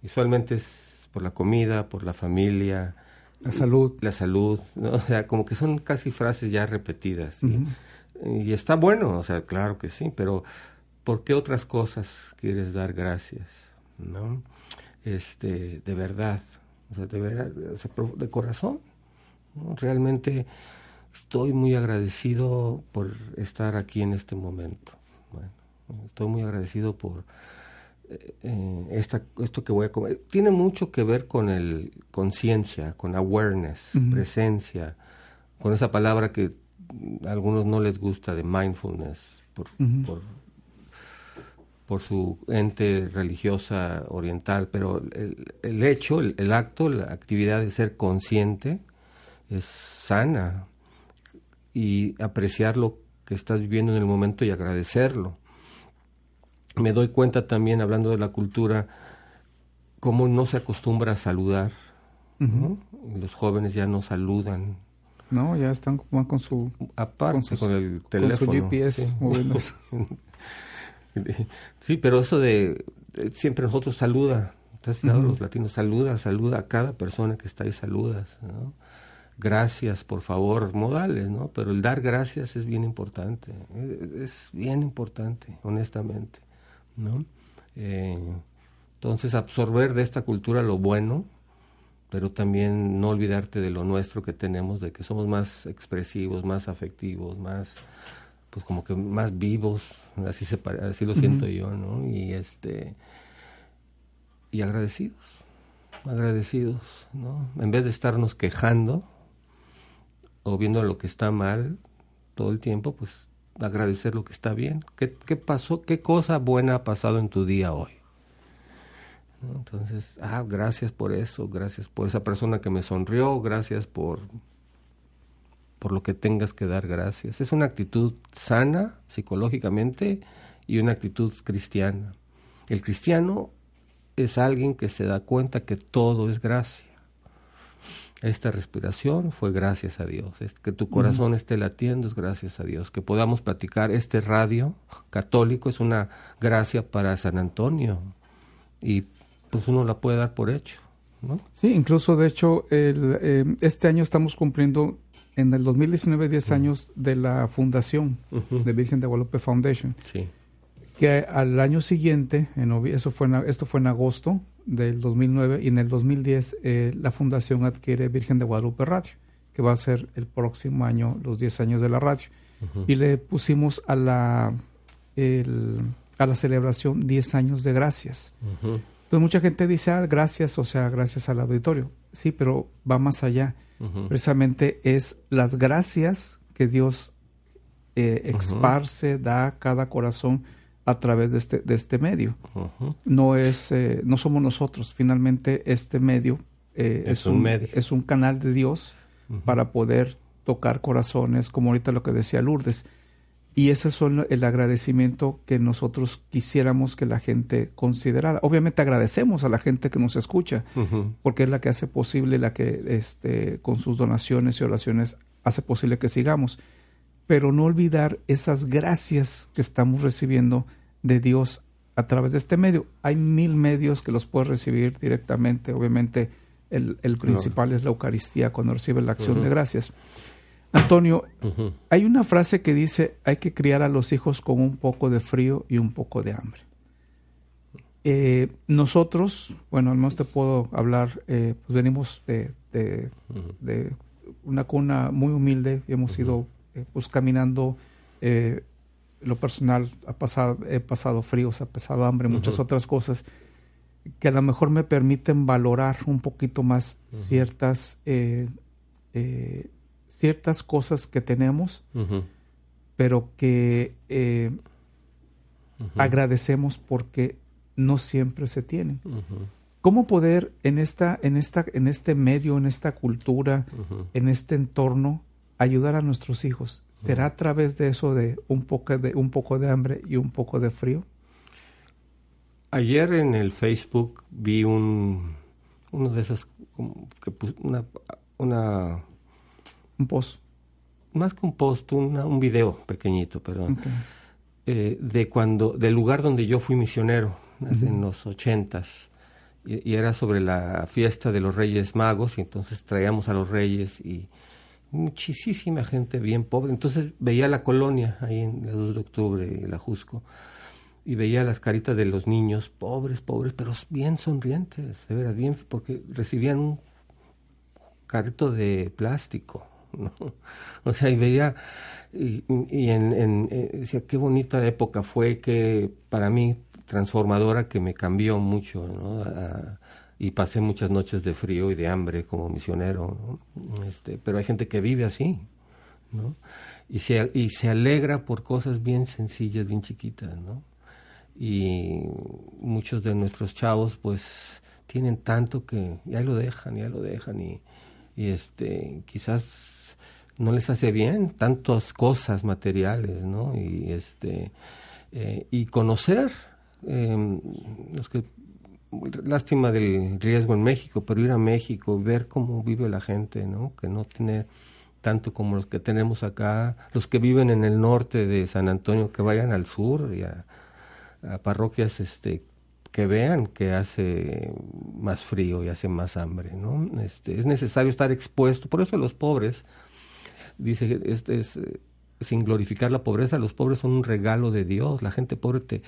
S4: Y usualmente es por la comida, por la familia,
S3: la salud.
S4: La salud, O sea, como que son casi frases ya repetidas. Y está bueno, o sea, claro que sí, pero ¿por qué otras cosas quieres dar gracias? ¿No? Este, de verdad, o sea, de verdad, de corazón. Realmente estoy muy agradecido por estar aquí en este momento. Bueno, estoy muy agradecido por eh, esta, esto que voy a comer, tiene mucho que ver con el conciencia, con awareness, presencia, con esa palabra que a algunos no les gusta de mindfulness por, por, su ente religiosa oriental, pero el, el hecho, el, el, acto, la actividad de ser consciente es sana y apreciar lo que estás viviendo en el momento y agradecerlo me doy cuenta también, hablando de la cultura, cómo no se acostumbra a saludar. Los jóvenes ya no saludan.
S3: No, ya están con su...
S4: Aparte, con, el teléfono.
S3: Con su GPS
S4: sí, pero eso de, siempre nosotros saluda. ¿Estás Los latinos saluda, saluda a cada persona que está ahí, saludas. Gracias, por favor, modales, ¿no? Pero el dar gracias es bien importante. Es bien importante, honestamente. ¿no? Eh, entonces, absorber de esta cultura lo bueno, pero también no olvidarte de lo nuestro que tenemos, de que somos más expresivos, más afectivos, más, pues como que más vivos, así, se, así lo siento yo, ¿no? Y este, y agradecidos, agradecidos, ¿no? En vez de estarnos quejando o viendo lo que está mal todo el tiempo, pues agradecer lo que está bien. ¿Qué, qué pasó? ¿Qué cosa buena ha pasado en tu día hoy? Entonces, ah, gracias por eso, gracias por esa persona que me sonrió, gracias por, por lo que tengas que dar gracias. Es una actitud sana psicológicamente y una actitud cristiana. El cristiano es alguien que se da cuenta que todo es gracia. Esta respiración fue gracias a Dios. que tu corazón esté latiendo es gracias a Dios. Que podamos platicar este radio católico es una gracia para San Antonio. Y pues uno la puede dar por hecho. ¿no?
S3: Sí, incluso de hecho el, eh, este año estamos cumpliendo en el 2019 10 años de la fundación de Virgen de Guadalupe Foundation.
S4: Sí.
S3: Que al año siguiente, en, eso fue esto fue en agosto, del 2009 y en el 2010 eh, la fundación adquiere Virgen de Guadalupe Radio, que va a ser el próximo año los 10 años de la radio. Y le pusimos a la, a la celebración 10 años de gracias. Entonces mucha gente dice, ah, gracias, o sea, gracias al auditorio. Sí, pero va más allá. Precisamente es las gracias que Dios eh, exparse, da a cada corazón a través de este, de este medio. No es, eh, no somos nosotros. Finalmente, este medio, eh, es, un, medio. es un canal de Dios para poder tocar corazones, como ahorita lo que decía Lourdes. Y ese es el agradecimiento que nosotros quisiéramos que la gente considerara. Obviamente agradecemos a la gente que nos escucha, porque es la que hace posible, la que este, con sus donaciones y oraciones hace posible que sigamos. Pero no olvidar esas gracias que estamos recibiendo de Dios a través de este medio. Hay mil medios que los puedes recibir directamente. Obviamente el, principal es la Eucaristía cuando recibe la acción de gracias. Antonio, hay una frase que dice, hay que criar a los hijos con un poco de frío y un poco de hambre. Eh, nosotros, bueno, al menos te puedo hablar, eh, pues venimos de, una cuna muy humilde y hemos ido eh, pues caminando, lo personal, ha pasado, he pasado fríos, ha pasado hambre, muchas otras cosas que a lo mejor me permiten valorar un poquito más ciertas ciertas cosas que tenemos, pero que eh, agradecemos porque no siempre se tienen. ¿Cómo poder en esta, en esta, en este medio, en esta cultura, en este entorno, ayudar a nuestros hijos? ¿Será a través de eso de un poco de un poco de hambre y un poco de frío?
S4: Ayer en el Facebook vi un uno de esos que una, una
S3: un post.
S4: Más que un post, un video pequeñito, perdón. Eh, de cuando, del lugar donde yo fui misionero, en los ochentas. Y, era sobre la fiesta de los Reyes Magos, y entonces traíamos a los Reyes y muchísima gente bien pobre. Entonces veía la colonia ahí en la 2 de octubre, la Jusco, y veía las caritas de los niños, pobres, pobres, pero bien sonrientes, de veras, bien, porque recibían un carrito de plástico, O sea, y veía, y, en, eh, decía, qué bonita época fue, que para mí transformadora, que me cambió mucho, ¿no? Y pasé muchas noches de frío y de hambre como misionero, este, pero hay gente que vive así, ¿no? Y se, y se alegra por cosas bien sencillas, bien chiquitas, ¿no? Y muchos de nuestros chavos, pues, tienen tanto que ya lo dejan, ya lo dejan, y, y este, quizás no les hace bien tantas cosas materiales, ¿no? Y este eh, y conocer eh, los que lástima del riesgo en México, pero ir a México, ver cómo vive la gente, ¿no? Que no tiene tanto como los que tenemos acá, los que viven en el norte de San Antonio, que vayan al sur y a, parroquias este que vean que hace más frío y hace más hambre, ¿no? Este, es necesario estar expuesto, por eso los pobres dice, este es, eh, sin glorificar la pobreza, los pobres son un regalo de Dios, la gente pobre te,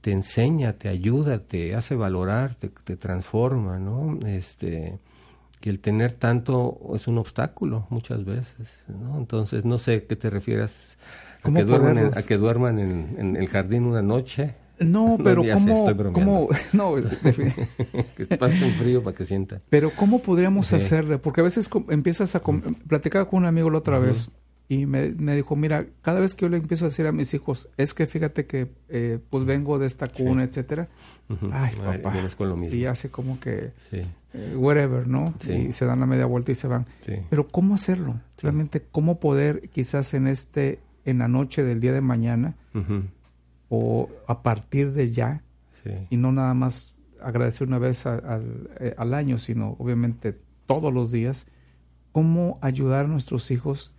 S4: te enseña, te ayuda, te hace valorar, te, te transforma, ¿no? Este, que el tener tanto es un obstáculo muchas veces, ¿no? Entonces, no sé qué te refieras a que duerman, en, a que duerman en, en, el jardín una noche.
S3: No, pero ¿cómo, ¿cómo, no,
S4: que pasen frío para que sientan.
S3: Pero ¿cómo podríamos hacerle? Porque a veces empiezas a platicar con un amigo la otra vez y me, dijo, mira, cada vez que yo le empiezo a decir a mis hijos, es que fíjate que eh, pues vengo de esta cuna, etcétera. Ay, papá. Y hace como que, eh, whatever, ¿no? Y se dan la media vuelta y se van. Pero ¿cómo hacerlo? Realmente, ¿cómo poder quizás en este, en la noche del día de mañana, o a partir de ya y no nada más agradecer una vez eh, al, año, sino obviamente todos los días, cómo ayudar a nuestros hijos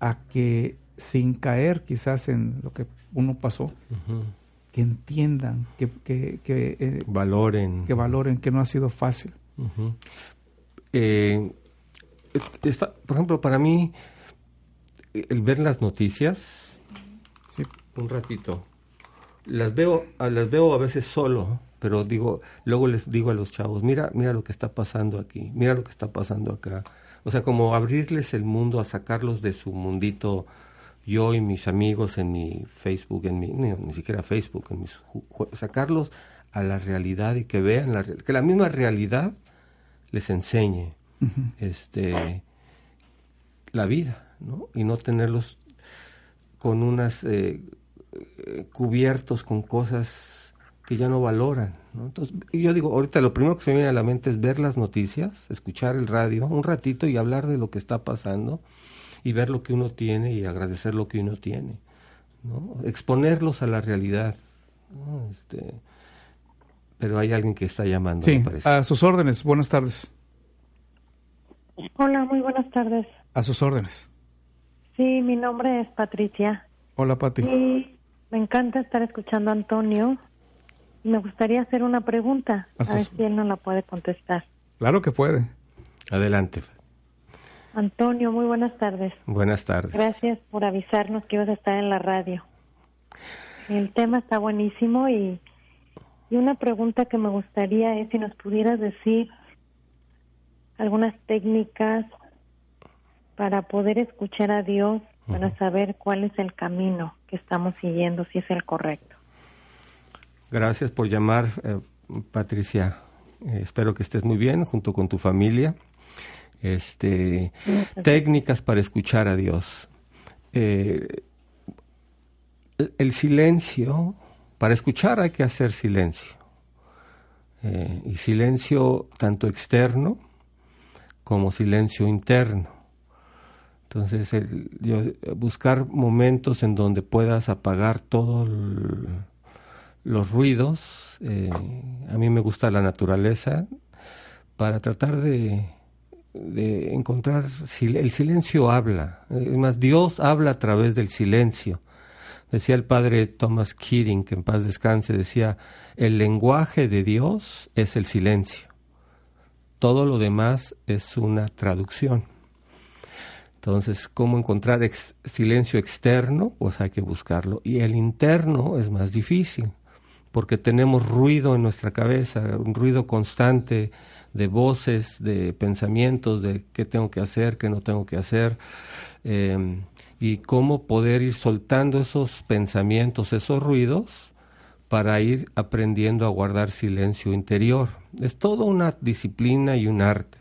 S3: a que sin caer quizás en lo que uno pasó, que entiendan, que, que,
S4: eh, valoren.
S3: Que valoren que no ha sido fácil.
S4: Eh, por ejemplo, para mí, el ver las noticias, un ratito, las veo, las veo a veces solo, pero digo, luego les digo a los chavos, mira, mira lo que está pasando aquí, mira lo que está pasando acá. O sea, como abrirles el mundo, a sacarlos de su mundito, yo y mis amigos en mi Facebook, en mi, ni, siquiera Facebook, en mis, sacarlos a la realidad y que vean la, que la misma realidad les enseñe este la vida, ¿no? Y no tenerlos con unas eh, cubiertos con cosas que ya no valoran. ¿no? Entonces, yo digo, ahorita lo primero que se me viene a la mente es ver las noticias, escuchar el radio un ratito y hablar de lo que está pasando y ver lo que uno tiene y agradecer lo que uno tiene. ¿no? exponerlos a la realidad. Este, pero hay alguien que está llamando.
S3: Sí, a sus órdenes. Buenas tardes.
S12: Hola, muy buenas tardes.
S3: A sus órdenes.
S12: Sí, mi nombre es Patricia.
S3: Hola, Pati.
S12: Y me encanta estar escuchando a Antonio. Me gustaría hacer una pregunta, a, ver si él no la puede contestar.
S3: Claro que puede.
S4: Adelante.
S12: Antonio, muy buenas tardes.
S4: Buenas tardes.
S12: Gracias por avisarnos que ibas a estar en la radio. El tema está buenísimo y, y una pregunta que me gustaría es si nos pudieras decir algunas técnicas para poder escuchar a Dios, para saber cuál es el camino que estamos siguiendo, si es el correcto.
S4: Gracias por llamar, eh, Patricia. Eh, espero que estés muy bien junto con tu familia. Este, técnicas para escuchar a Dios. Eh, el silencio, para escuchar hay que hacer silencio. y silencio tanto externo como silencio interno. Entonces, el, buscar momentos en donde puedas apagar todos los ruidos. Eh, a mí me gusta la naturaleza para tratar de, de encontrar el silencio habla. Es más, Dios habla a través del silencio. Decía el padre Thomas Keating, que en paz descanse, decía, el lenguaje de Dios es el silencio. Todo lo demás es una traducción. Entonces, ¿cómo encontrar silencio externo? Pues hay que buscarlo. Y el interno es más difícil, porque tenemos ruido en nuestra cabeza, un ruido constante de voces, de pensamientos, de qué tengo que hacer, qué no tengo que hacer, em, y cómo poder ir soltando esos pensamientos, esos ruidos, para ir aprendiendo a guardar silencio interior. Es toda una disciplina y un arte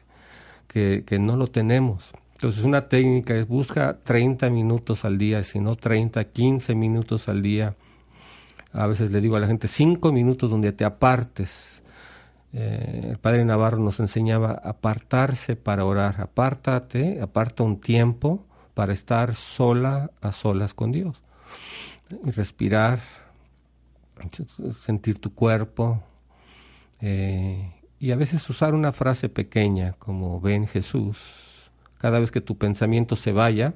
S4: que, no lo tenemos. Entonces una técnica es busca 30 minutos al día, si no 30, 15 minutos al día. A veces le digo a la gente 5 minutos donde te apartes. Eh, el padre Navarro nos enseñaba apartarse para orar. Apártate, aparta un tiempo para estar sola a solas con Dios. Y respirar, sentir tu cuerpo eh, y a veces usar una frase pequeña como ven Jesús. Cada vez que tu pensamiento se vaya,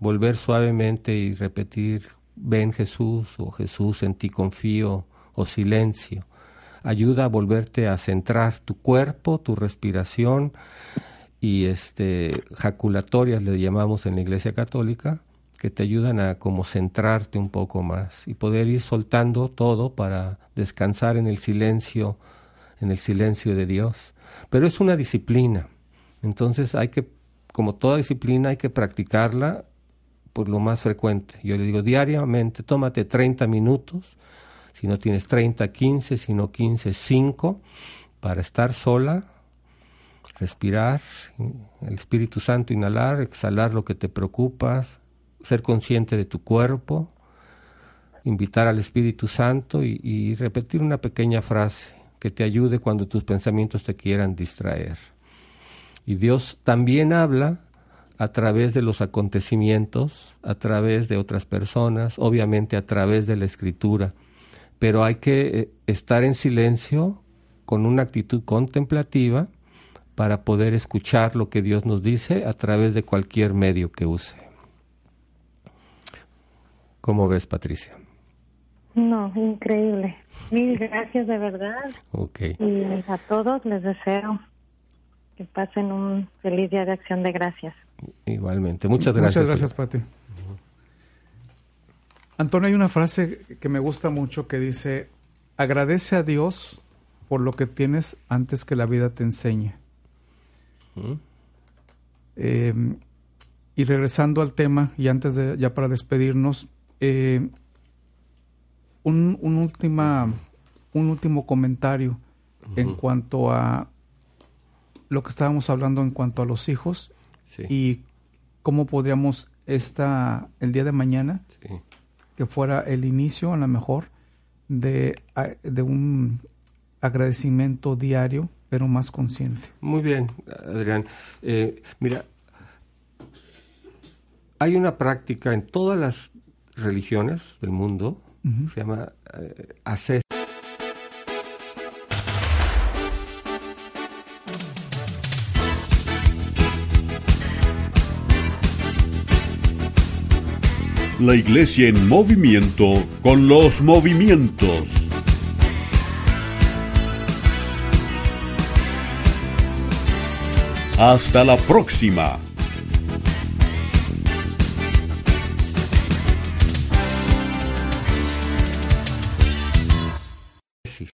S4: volver suavemente y repetir ven Jesús o Jesús en ti confío o silencio. Ayuda a volverte a centrar tu cuerpo, tu respiración y este jaculatorias le llamamos en la Iglesia Católica que te ayudan a como centrarte un poco más y poder ir soltando todo para descansar en el silencio, en el silencio de Dios. Pero es una disciplina. Entonces hay que, como toda disciplina, hay que practicarla por lo más frecuente. Yo le digo diariamente, tómate 30 minutos, si no tienes 30, 15, si no 15, 5, para estar sola, respirar, el Espíritu Santo inhalar, exhalar lo que te preocupas, ser consciente de tu cuerpo, invitar al Espíritu Santo y, repetir una pequeña frase que te ayude cuando tus pensamientos te quieran distraer. Y Dios también habla a través de los acontecimientos, a través de otras personas, obviamente a través de la escritura, pero hay que eh, estar en silencio con una actitud contemplativa para poder escuchar lo que Dios nos dice a través de cualquier medio que use. ¿Cómo ves, Patricia?
S12: No, increíble. Mil gracias de verdad.
S4: Ok.
S12: Y a todos les deseo que pasen un feliz día de acción de gracias.
S4: Igualmente. Muchas gracias.
S3: Muchas gracias, Pati. Antonio, hay una frase que me gusta mucho que dice, agradece a Dios por lo que tienes antes que la vida te enseñe. Eh, y regresando al tema, y antes de, ya para despedirnos, eh, un, un, última, un último comentario en cuanto a lo que estábamos hablando en cuanto a los hijos y cómo podríamos esta el día de mañana que fuera el inicio a lo mejor de, de un agradecimiento diario pero más consciente.
S4: Muy bien, Adrián. Eh, mira, hay una práctica en todas las religiones del mundo, se llama eh.
S2: La iglesia en movimiento con los movimientos. Hasta la próxima.